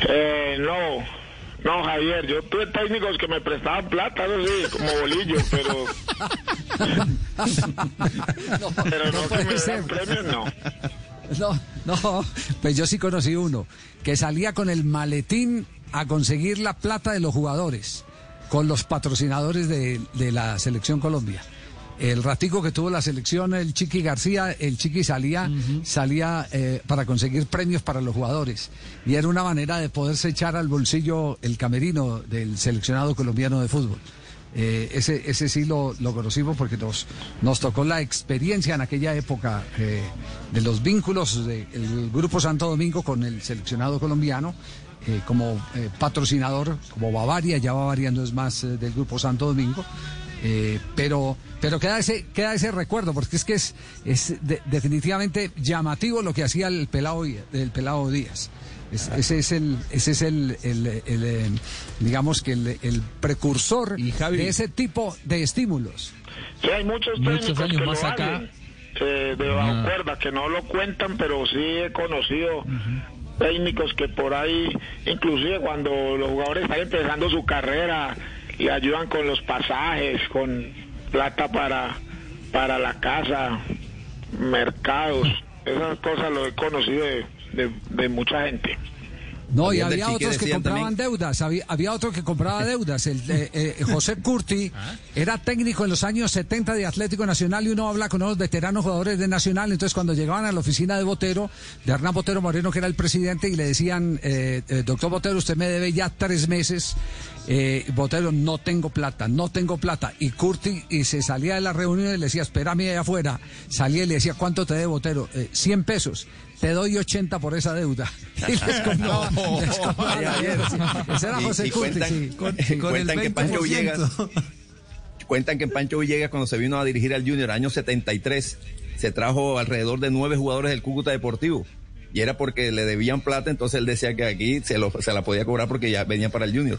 Eh, no, no, Javier, yo tuve técnicos que me prestaban plata, no sé, como bolillos, pero... pero no, dan premios, no. No, no, pues yo sí conocí uno que salía con el maletín a conseguir la plata de los jugadores, con los patrocinadores de, de la selección Colombia. El ratico que tuvo la selección, el Chiqui García, el Chiqui salía, salía eh, para conseguir premios para los jugadores. Y era una manera de poderse echar al bolsillo el camerino del seleccionado colombiano de fútbol. Eh, ese, ese sí lo, lo conocimos porque nos, nos tocó la experiencia en aquella época eh, de los vínculos del Grupo Santo Domingo con el seleccionado colombiano. eh, como patrocinador, como Bavaria, ya Bavaria no es más del Grupo Santo Domingo, eh, pero, pero queda ese, queda ese recuerdo, porque es que es, es de- definitivamente llamativo lo que hacía el pelado, el pelado Díaz. Es- ese es el, ese es el, el- el, eh, digamos que el, el precursor de ese tipo de estímulos. Sí, hay muchos Muchos técnicos años que más lo acá. hacen, eh, de bajo Ah. cuerda, que no lo cuentan, pero sí he conocido técnicos que por ahí, inclusive cuando los jugadores están empezando su carrera, le ayudan con los pasajes, con plata para, para la casa, mercados, esas cosas lo he conocido de, de- de mucha gente. No, y había otros que compraban también. deudas, había, había otro que compraba deudas. El, eh, eh, José Curti era técnico en los años 70 de Atlético Nacional y uno habla con unos veteranos jugadores de Nacional. Entonces, cuando llegaban a la oficina de Botero, de Hernán Botero Moreno, que era el presidente, y le decían, eh, eh, doctor Botero, usted me debe ya tres meses. Eh, Botero, no tengo plata, no tengo plata. Y Curti y se salía de la reunión y le decía, espérame allá afuera. Salía y le decía, ¿cuánto te debe Botero? "Eh, 100 pesos. Te doy 80 por esa deuda. Y les la deuda. Ese era Y- José y Curti, cuentan- sí. cuentan que Pancho Villegas cuentan que Pancho Villegas cuando se vino a dirigir al Junior año 73 se trajo alrededor de nueve jugadores del Cúcuta Deportivo y era porque le debían plata entonces él decía que aquí se, lo, se la podía cobrar porque ya venían para el Junior